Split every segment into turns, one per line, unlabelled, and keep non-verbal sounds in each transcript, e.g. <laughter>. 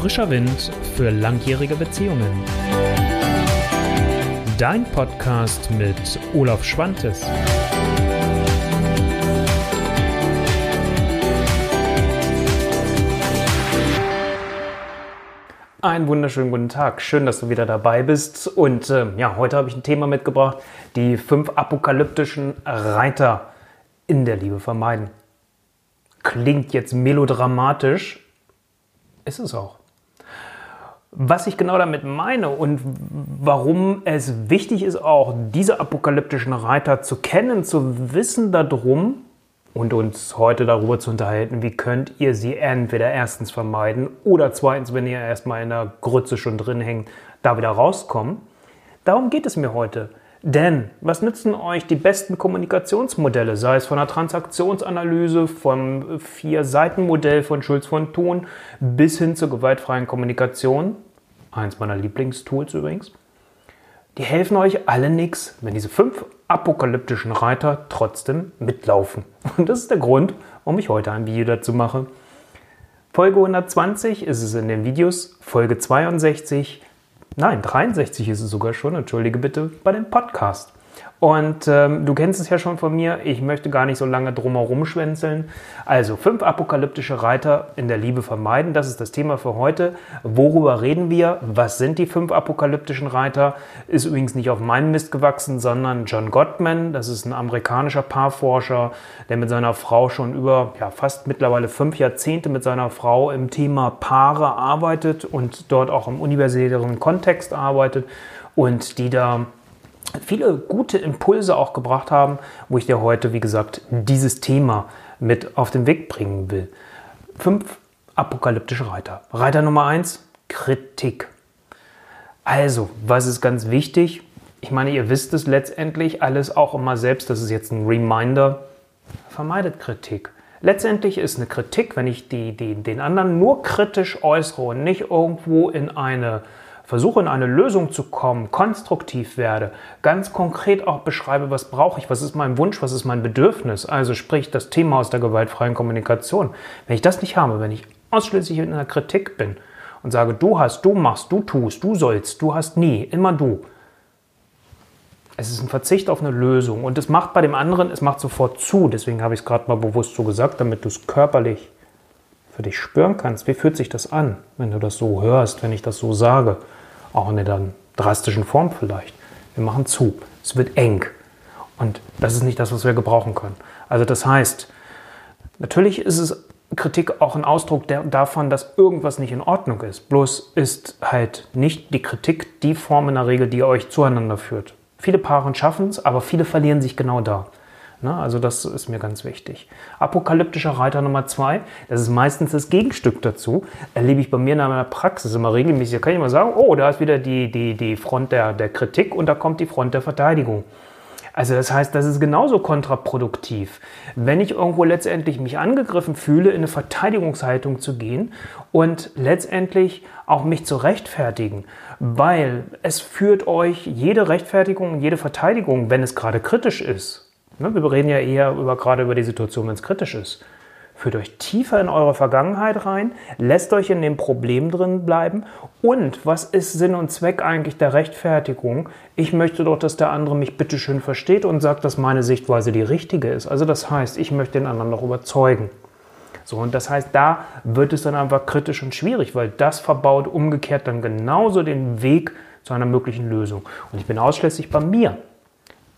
Frischer Wind für langjährige Beziehungen. Dein Podcast mit Olaf Schwantes.
Einen wunderschönen guten Tag. Schön, dass du wieder dabei bist. Und äh, ja, heute habe ich ein Thema mitgebracht: die fünf apokalyptischen Reiter in der Liebe vermeiden. Klingt jetzt melodramatisch, ist es auch. Was ich genau damit meine und warum es wichtig ist, auch diese apokalyptischen Reiter zu kennen, zu wissen darum, und uns heute darüber zu unterhalten, wie könnt ihr sie entweder erstens vermeiden oder zweitens, wenn ihr erstmal in der Grütze schon drin hängt, da wieder rauskommen. Darum geht es mir heute. Denn was nützen euch die besten Kommunikationsmodelle, sei es von der Transaktionsanalyse, vom Vier-Seiten-Modell von Schulz von Thun bis hin zur gewaltfreien Kommunikation, eins meiner Lieblingstools übrigens, die helfen euch alle nichts, wenn diese fünf apokalyptischen Reiter trotzdem mitlaufen. <laughs> Und das ist der Grund, warum ich heute ein Video dazu mache. Folge 120 ist es in den Videos, Folge 62, nein, 63 ist es sogar schon, entschuldige bitte, bei dem Podcast. Und ähm, du kennst es ja schon von mir, ich möchte gar nicht so lange drumherum schwänzeln. Also fünf apokalyptische Reiter in der Liebe vermeiden, das ist das Thema für heute. Worüber reden wir? Was sind die fünf apokalyptischen Reiter? Ist übrigens nicht auf meinen Mist gewachsen, sondern John Gottman, das ist ein amerikanischer Paarforscher, der mit seiner Frau schon über ja, fast mittlerweile fünf Jahrzehnte mit seiner Frau im Thema Paare arbeitet und dort auch im universitären Kontext arbeitet und die da viele gute Impulse auch gebracht haben, wo ich dir heute, wie gesagt, dieses Thema mit auf den Weg bringen will. Fünf apokalyptische Reiter. Reiter Nummer eins, Kritik. Also, was ist ganz wichtig? Ich meine, ihr wisst es letztendlich alles auch immer selbst, das ist jetzt ein Reminder, vermeidet Kritik. Letztendlich ist eine Kritik, wenn ich die, die, den anderen nur kritisch äußere und nicht irgendwo in eine versuche in eine Lösung zu kommen, konstruktiv werde, ganz konkret auch beschreibe, was brauche ich, was ist mein Wunsch, was ist mein Bedürfnis, also sprich das Thema aus der gewaltfreien Kommunikation. Wenn ich das nicht habe, wenn ich ausschließlich in einer Kritik bin und sage, du hast, du machst, du tust, du sollst, du hast nie, immer du. Es ist ein Verzicht auf eine Lösung und es macht bei dem anderen, es macht sofort zu. Deswegen habe ich es gerade mal bewusst so gesagt, damit du es körperlich für dich spüren kannst. Wie fühlt sich das an, wenn du das so hörst, wenn ich das so sage? Auch in der drastischen Form vielleicht. Wir machen zu. Es wird eng. Und das ist nicht das, was wir gebrauchen können. Also das heißt, natürlich ist es Kritik auch ein Ausdruck der, davon, dass irgendwas nicht in Ordnung ist. Bloß ist halt nicht die Kritik die Form in der Regel, die euch zueinander führt. Viele Paare schaffen es, aber viele verlieren sich genau da. Ne? Also das ist mir ganz wichtig. Apokalyptischer Reiter Nummer zwei, das ist meistens das Gegenstück dazu, erlebe ich bei mir in meiner Praxis immer regelmäßig. Da kann ich mal sagen, oh, da ist wieder die, die, die Front der, der Kritik und da kommt die Front der Verteidigung. Also das heißt, das ist genauso kontraproduktiv. Wenn ich irgendwo letztendlich mich angegriffen fühle, in eine Verteidigungshaltung zu gehen und letztendlich auch mich zu rechtfertigen, weil es führt euch jede Rechtfertigung, jede Verteidigung, wenn es gerade kritisch ist, Ne, wir reden ja eher über, gerade über die Situation, wenn es kritisch ist. Führt euch tiefer in eure Vergangenheit rein, lässt euch in dem Problem drin bleiben. Und was ist Sinn und Zweck eigentlich der Rechtfertigung? Ich möchte doch, dass der andere mich bitteschön versteht und sagt, dass meine Sichtweise die richtige ist. Also das heißt, ich möchte den anderen doch überzeugen. So, und das heißt, da wird es dann einfach kritisch und schwierig, weil das verbaut umgekehrt dann genauso den Weg zu einer möglichen Lösung. Und ich bin ausschließlich bei mir.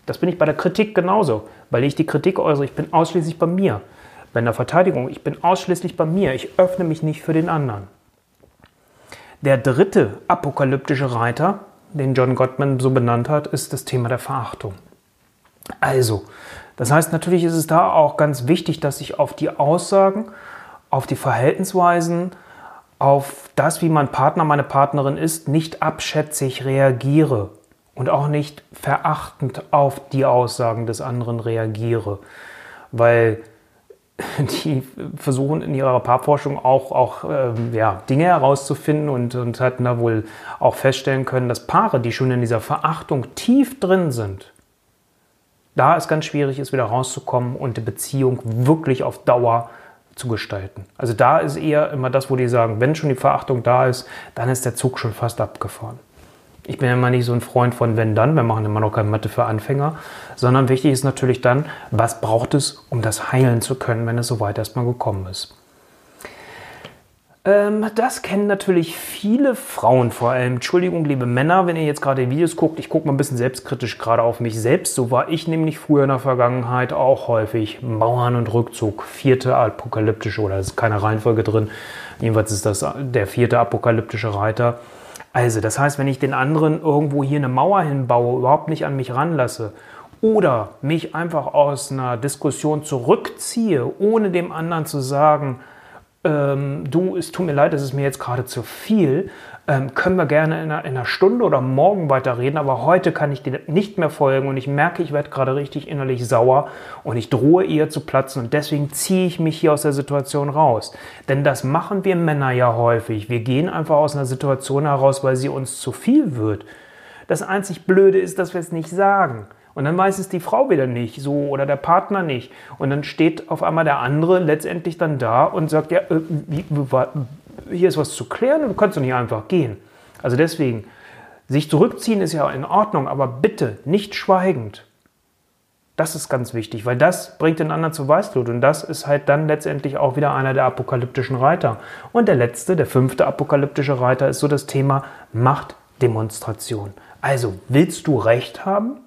Das bin ich bei der Kritik genauso, weil ich die Kritik äußere. Ich bin ausschließlich bei mir. Bei der Verteidigung, ich bin ausschließlich bei mir. Ich öffne mich nicht für den anderen. Der dritte apokalyptische Reiter, den John Gottman so benannt hat, ist das Thema der Verachtung. Also, das heißt, natürlich ist es da auch ganz wichtig, dass ich auf die Aussagen, auf die Verhaltensweisen, auf das, wie mein Partner, meine Partnerin ist, nicht abschätzig reagiere und auch nicht verachtend auf die Aussagen des anderen reagiere, weil <laughs> die versuchen in ihrer Paarforschung auch, auch ähm, ja, Dinge herauszufinden und, und hatten da wohl auch feststellen können, dass Paare, die schon in dieser Verachtung tief drin sind, da es ganz schwierig ist, wieder rauszukommen und die Beziehung wirklich auf Dauer zu gestalten. Also da ist eher immer das, wo die sagen, wenn schon die Verachtung da ist, dann ist der Zug schon fast abgefahren. Ich bin ja immer nicht so ein Freund von wenn dann, wir machen immer noch keine Mathe für Anfänger, sondern wichtig ist natürlich dann, was braucht es, um das heilen zu können, wenn es soweit erstmal gekommen ist. Ähm, das kennen natürlich viele Frauen vor allem. Entschuldigung, liebe Männer, wenn ihr jetzt gerade Videos guckt, ich gucke mal ein bisschen selbstkritisch gerade auf mich selbst. So war ich nämlich früher in der Vergangenheit auch häufig. Mauern und Rückzug, vierte apokalyptische, oder es ist keine Reihenfolge drin. Jedenfalls ist das der vierte apokalyptische Reiter. Also, das heißt, wenn ich den anderen irgendwo hier eine Mauer hinbaue, überhaupt nicht an mich ranlasse oder mich einfach aus einer Diskussion zurückziehe, ohne dem anderen zu sagen, ähm, du, es tut mir leid, es ist mir jetzt gerade zu viel, ähm, können wir gerne in einer, in einer, Stunde oder morgen weiterreden, aber heute kann ich dir nicht mehr folgen und ich merke, ich werde gerade richtig innerlich sauer und ich drohe eher zu platzen und deswegen ziehe ich mich hier aus der Situation raus. Denn das machen wir Männer ja häufig. Wir gehen einfach aus einer Situation heraus, weil sie uns zu viel wird. Das einzig Blöde ist, dass wir es nicht sagen. Und dann weiß es die Frau wieder nicht, so oder der Partner nicht. Und dann steht auf einmal der andere letztendlich dann da und sagt, ja, äh, wie, hier ist was zu klären, du kannst doch nicht einfach gehen. Also deswegen, sich zurückziehen ist ja in Ordnung, aber bitte nicht schweigend. Das ist ganz wichtig, weil das bringt den anderen zu Weißblut und das ist halt dann letztendlich auch wieder einer der apokalyptischen Reiter. Und der letzte, der fünfte apokalyptische Reiter ist so das Thema Machtdemonstration. Also willst du Recht haben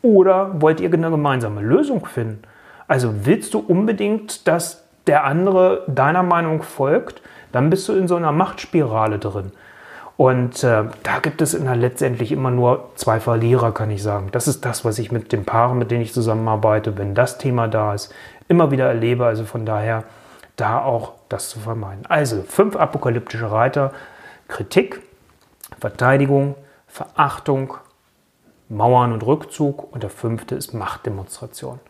oder wollt ihr eine gemeinsame Lösung finden? Also willst du unbedingt, dass der andere deiner Meinung folgt, dann bist du in so einer Machtspirale drin. Und äh, da gibt es in der letztendlich immer nur zwei Verlierer, kann ich sagen. Das ist das, was ich mit den Paaren, mit denen ich zusammenarbeite, wenn das Thema da ist, immer wieder erlebe. Also von daher da auch das zu vermeiden. Also fünf apokalyptische Reiter. Kritik, Verteidigung, Verachtung, Mauern und Rückzug und der fünfte ist Machtdemonstration.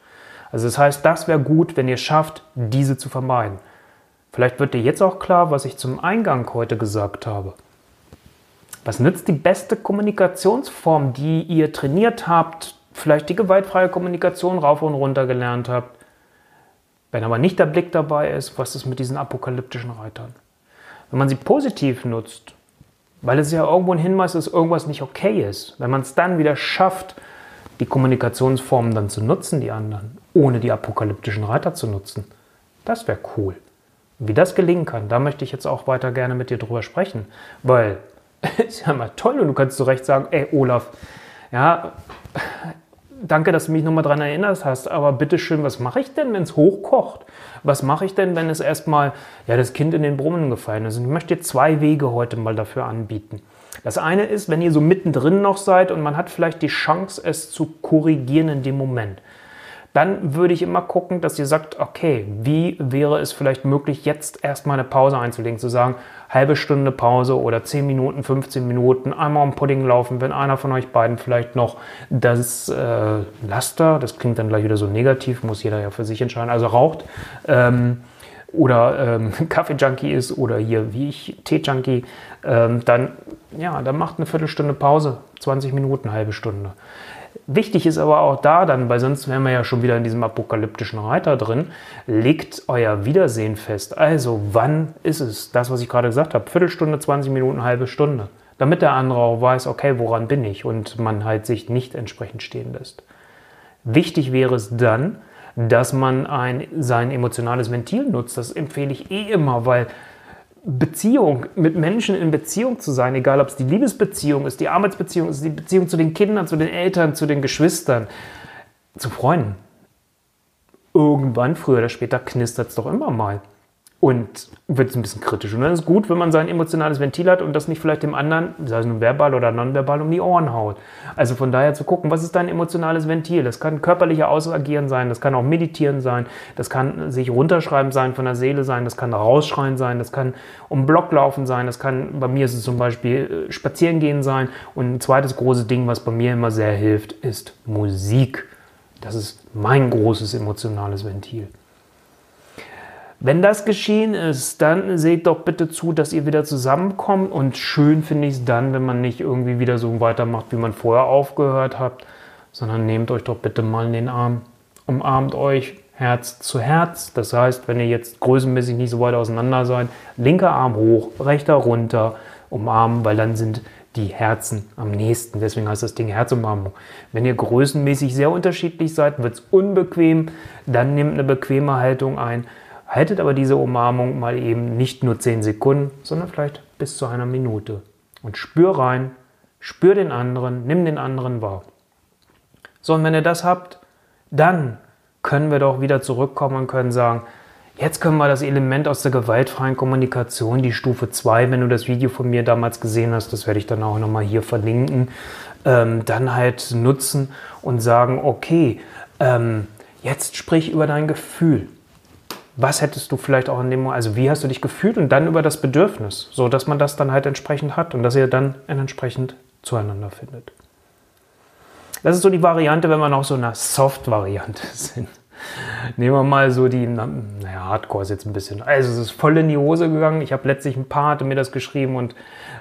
Also das heißt, das wäre gut, wenn ihr schafft, diese zu vermeiden. Vielleicht wird dir jetzt auch klar, was ich zum Eingang heute gesagt habe. Was nützt die beste Kommunikationsform, die ihr trainiert habt, vielleicht die gewaltfreie Kommunikation rauf und runter gelernt habt? Wenn aber nicht der Blick dabei ist, was ist mit diesen apokalyptischen Reitern? Wenn man sie positiv nutzt, weil es ja irgendwo ein Hinweis ist, dass irgendwas nicht okay ist. Wenn man es dann wieder schafft, die Kommunikationsformen dann zu nutzen, die anderen, ohne die apokalyptischen Reiter zu nutzen, das wäre cool. Wie das gelingen kann, da möchte ich jetzt auch weiter gerne mit dir drüber sprechen, weil <laughs> ist ja mal toll und du kannst zu Recht sagen, ey Olaf, ja, danke, dass du mich nochmal daran erinnert hast, aber bitteschön, was mache ich denn, wenn es hochkocht? Was mache ich denn, wenn es erstmal ja, das Kind in den Brunnen gefallen ist? Und ich möchte dir zwei Wege heute mal dafür anbieten. Das eine ist, wenn ihr so mittendrin noch seid und man hat vielleicht die Chance, es zu korrigieren in dem Moment dann würde ich immer gucken, dass ihr sagt, okay, wie wäre es vielleicht möglich, jetzt erstmal eine Pause einzulegen, zu sagen, halbe Stunde Pause oder 10 Minuten, 15 Minuten, einmal um Pudding laufen, wenn einer von euch beiden vielleicht noch das äh, Laster, das klingt dann gleich wieder so negativ, muss jeder ja für sich entscheiden, also raucht, ähm, oder ähm, <laughs> Kaffee-Junkie ist oder hier wie ich Tee-Junkie, ähm, dann, ja, dann macht eine Viertelstunde Pause, 20 Minuten, halbe Stunde. Wichtig ist aber auch da dann, weil sonst wären wir ja schon wieder in diesem apokalyptischen Reiter drin, legt euer Wiedersehen fest. Also wann ist es? Das, was ich gerade gesagt habe, Viertelstunde, 20 Minuten, halbe Stunde. Damit der andere auch weiß, okay, woran bin ich und man halt sich nicht entsprechend stehen lässt. Wichtig wäre es dann, dass man ein, sein emotionales Ventil nutzt. Das empfehle ich eh immer, weil Beziehung, mit Menschen in Beziehung zu sein, egal ob es die Liebesbeziehung ist, die Arbeitsbeziehung ist, die Beziehung zu den Kindern, zu den Eltern, zu den Geschwistern, zu Freunden. Irgendwann, früher oder später, knistert es doch immer mal und wird es ein bisschen kritisch. Und dann ist es gut, wenn man sein emotionales Ventil hat und das nicht vielleicht dem anderen, sei es nun verbal oder nonverbal, um die Ohren haut. Also von daher zu gucken, was ist dein emotionales Ventil? Das kann körperlicher Ausagieren sein, das kann auch meditieren sein, das kann sich runterschreiben sein von der Seele sein, das kann rausschreien sein, das kann um Block laufen sein, das kann, bei mir ist es zum Beispiel äh, spazieren gehen sein. Und ein zweites großes Ding, was bei mir immer sehr hilft, ist Musik. Das ist mein großes emotionales Ventil. Wenn das geschehen ist, dann seht doch bitte zu, dass ihr wieder zusammenkommt. Und schön finde ich es dann, wenn man nicht irgendwie wieder so weitermacht, wie man vorher aufgehört hat, sondern nehmt euch doch bitte mal in den Arm, umarmt euch Herz zu Herz. Das heißt, wenn ihr jetzt größenmäßig nicht so weit auseinander seid, linker Arm hoch, rechter runter, umarmen, weil dann sind die Herzen am nächsten. Deswegen heißt das Ding Herzumarmung. Wenn ihr größenmäßig sehr unterschiedlich seid, wird es unbequem, dann nehmt eine bequeme Haltung ein. Haltet aber diese Umarmung mal eben nicht nur 10 Sekunden, sondern vielleicht bis zu einer Minute. Und spür rein, spür den anderen, nimm den anderen wahr. So, und wenn ihr das habt, dann können wir doch wieder zurückkommen und können sagen, jetzt können wir das Element aus der gewaltfreien Kommunikation, die Stufe 2, wenn du das Video von mir damals gesehen hast, das werde ich dann auch nochmal hier verlinken, ähm, dann halt nutzen und sagen, okay, ähm, jetzt sprich über dein Gefühl. Was hättest du vielleicht auch in dem, also wie hast du dich gefühlt und dann über das Bedürfnis, so dass man das dann halt entsprechend hat und dass ihr dann entsprechend zueinander findet. Das ist so die Variante, wenn wir noch so eine Soft-Variante <laughs> sind. Nehmen wir mal so die, naja, Hardcore ist jetzt ein bisschen. Also es ist voll in die Hose gegangen. Ich habe letztlich ein paar, hatte mir das geschrieben und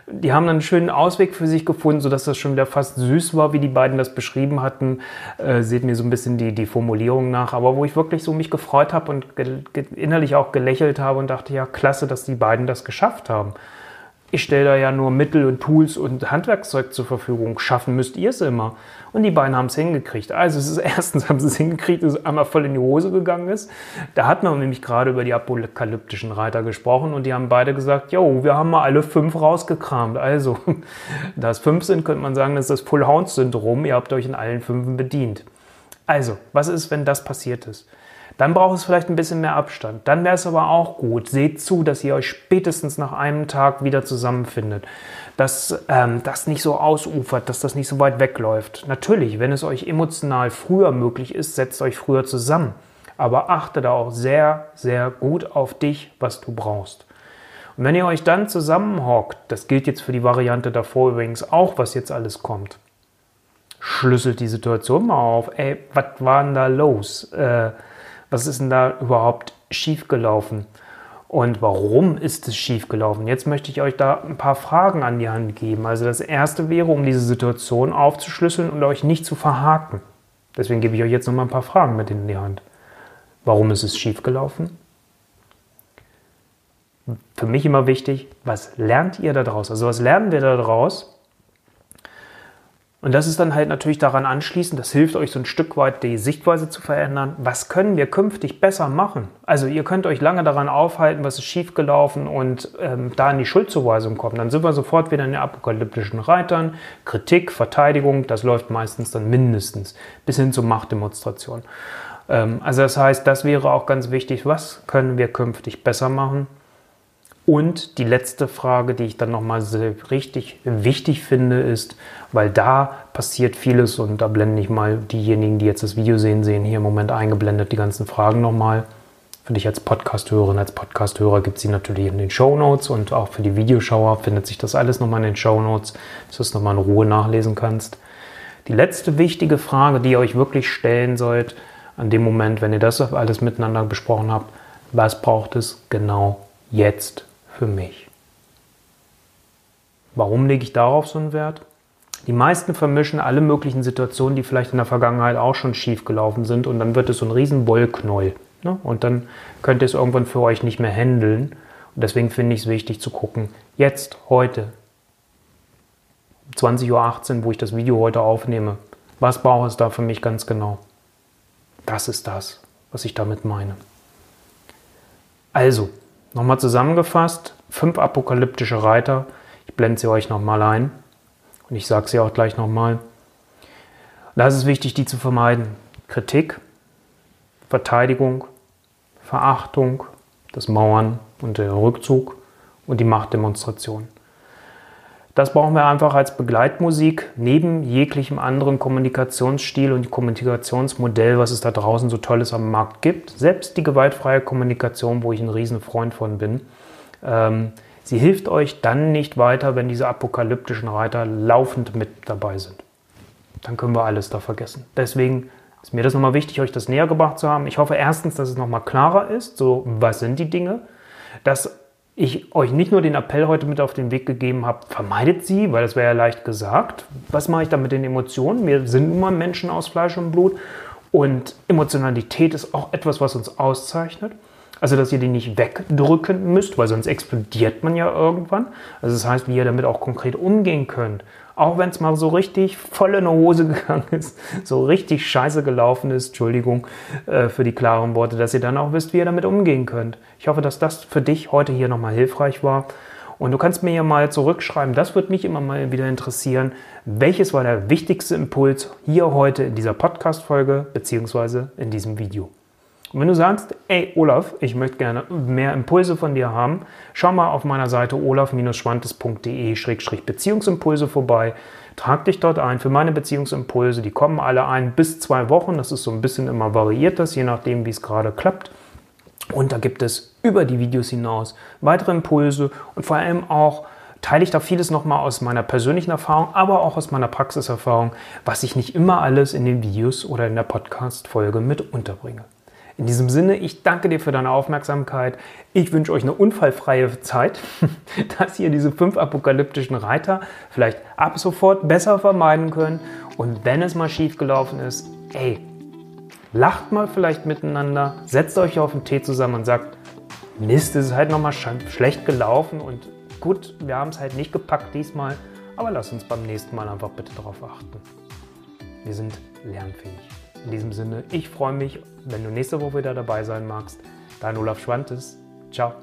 die haben dann einen schönen Ausweg für sich gefunden, sodass das schon wieder fast süß war, wie die beiden das beschrieben hatten. Äh, seht mir so ein bisschen die, die Formulierung nach, aber wo ich wirklich so mich gefreut habe und innerlich auch gelächelt habe und dachte, ja, klasse, dass die beiden das geschafft haben ich stelle da ja nur Mittel und Tools und Handwerkszeug zur Verfügung. Schaffen müsst ihr es immer. Und die beiden haben es hingekriegt. Also es ist <laughs> erstens haben sie es hingekriegt, dass es einmal voll in die Hose gegangen ist. Da hat man nämlich gerade über die apokalyptischen Reiter gesprochen und die haben beide gesagt, jo, wir haben mal alle fünf rausgekramt. Also, <laughs> da es fünf sind, könnte man sagen, das ist das Full-Hound-Syndrom. Ihr habt euch in allen fünf bedient. Also, was ist, wenn das passiert ist? Dann braucht es vielleicht ein bisschen mehr Abstand. Dann wäre es aber auch gut. Seht zu, dass ihr euch spätestens nach einem Tag wieder zusammenfindet. Dass ähm, das nicht so ausufert, dass das nicht so weit wegläuft. Natürlich, wenn es euch emotional früher möglich ist, setzt euch früher zusammen. Aber achte da auch sehr, sehr gut auf dich, was du brauchst. Und wenn ihr euch dann zusammenhockt, das gilt jetzt für die Variante davor übrigens auch, was jetzt alles kommt, schlüsselt die Situation mal auf. Ey, was war denn da los? Äh, was ist denn da überhaupt schiefgelaufen? Und warum ist es schiefgelaufen? Jetzt möchte ich euch da ein paar Fragen an die Hand geben. Also das erste wäre, um diese Situation aufzuschlüsseln und euch nicht zu verhaken. Deswegen gebe ich euch jetzt noch mal ein paar Fragen mit in die Hand. Warum ist es schiefgelaufen? Für mich immer wichtig, was lernt ihr daraus? Also was lernen wir daraus? Und das ist dann halt natürlich daran anschließend, das hilft euch so ein Stück weit die Sichtweise zu verändern. Was können wir künftig besser machen? Also ihr könnt euch lange daran aufhalten, was ist schiefgelaufen und ähm, da in die Schuldzuweisung kommen. Dann sind wir sofort wieder in den apokalyptischen Reitern. Kritik, Verteidigung, das läuft meistens dann mindestens bis hin zur Machtdemonstration. Ähm, also das heißt, das wäre auch ganz wichtig. Was können wir künftig besser machen? Und die letzte Frage, die ich dann nochmal richtig wichtig finde, ist, weil da passiert vieles und da blende ich mal diejenigen, die jetzt das Video sehen, sehen hier im Moment eingeblendet die ganzen Fragen nochmal. Für dich als Podcast-Hörerin, als Podcast-Hörer gibt es sie natürlich in den Show Notes und auch für die Videoschauer findet sich das alles nochmal in den Show Notes, dass du es nochmal in Ruhe nachlesen kannst. Die letzte wichtige Frage, die ihr euch wirklich stellen sollt, an dem Moment, wenn ihr das alles miteinander besprochen habt, was braucht es genau jetzt für mich. Warum lege ich darauf so einen Wert? Die meisten vermischen alle möglichen Situationen, die vielleicht in der Vergangenheit auch schon schief gelaufen sind und dann wird es so ein riesen Wollknäuel. Ne? Und dann könnt ihr es irgendwann für euch nicht mehr handeln. Und deswegen finde ich es wichtig zu gucken, jetzt, heute, 20.18 Uhr, wo ich das Video heute aufnehme, was braucht es da für mich ganz genau? Das ist das, was ich damit meine. Also, Nochmal zusammengefasst, fünf apokalyptische Reiter. Ich blende sie euch nochmal ein und ich sage sie auch gleich nochmal. Da ist es wichtig, die zu vermeiden. Kritik, Verteidigung, Verachtung, das Mauern und der Rückzug und die Machtdemonstration. Das brauchen wir einfach als Begleitmusik neben jeglichem anderen Kommunikationsstil und Kommunikationsmodell, was es da draußen so Tolles am Markt gibt. Selbst die gewaltfreie Kommunikation, wo ich ein Riesenfreund von bin. Ähm, sie hilft euch dann nicht weiter, wenn diese apokalyptischen Reiter laufend mit dabei sind. Dann können wir alles da vergessen. Deswegen ist mir das nochmal wichtig, euch das näher gebracht zu haben. Ich hoffe erstens, dass es nochmal klarer ist, so was sind die Dinge, dass ich euch nicht nur den Appell heute mit auf den Weg gegeben habe, vermeidet sie, weil das wäre ja leicht gesagt. Was mache ich da mit den Emotionen? Wir sind nun mal Menschen aus Fleisch und Blut. Und Emotionalität ist auch etwas, was uns auszeichnet. Also, dass ihr die nicht wegdrücken müsst, weil sonst explodiert man ja irgendwann. Also, das heißt, wie ihr damit auch konkret umgehen könnt. Auch wenn es mal so richtig voll in die Hose <laughs> gegangen ist, so richtig scheiße gelaufen ist, Entschuldigung äh, für die klaren Worte, dass ihr dann auch wisst, wie ihr damit umgehen könnt. Ich hoffe, dass das für dich heute hier nochmal hilfreich war. Und du kannst mir ja mal zurückschreiben, das würde mich immer mal wieder interessieren, welches war der wichtigste Impuls hier heute in dieser Podcast-Folge beziehungsweise in diesem Video. Und wenn du sagst, ey Olaf, ich möchte gerne mehr Impulse von dir haben, schau mal auf meiner Seite olaf-schwantes.de-beziehungsimpulse vorbei. Trag dich dort ein für meine Beziehungsimpulse. Die kommen alle ein bis zwei Wochen. Das ist so ein bisschen immer variiert, das je nachdem, wie es gerade klappt. Und da gibt es über die Videos hinaus weitere Impulse und vor allem auch teile ich da vieles nochmal aus meiner persönlichen Erfahrung, aber auch aus meiner Praxiserfahrung, was ich nicht immer alles in den Videos oder in der Podcast-Folge mit unterbringe. In diesem Sinne, ich danke dir für deine Aufmerksamkeit. Ich wünsche euch eine unfallfreie Zeit, <laughs> dass ihr diese fünf apokalyptischen Reiter vielleicht ab sofort besser vermeiden könnt. Und wenn es mal schief gelaufen ist, ey, lacht mal vielleicht miteinander, setzt euch auf den Tee zusammen und sagt, Mist, es ist halt nochmal schlecht gelaufen und gut, wir haben es halt nicht gepackt diesmal, aber lass uns beim nächsten Mal einfach bitte darauf achten. Wir sind lernfähig. In diesem Sinne, ich freue mich, wenn du nächste Woche wieder dabei sein magst. Dein Olaf Schwantes. Ciao.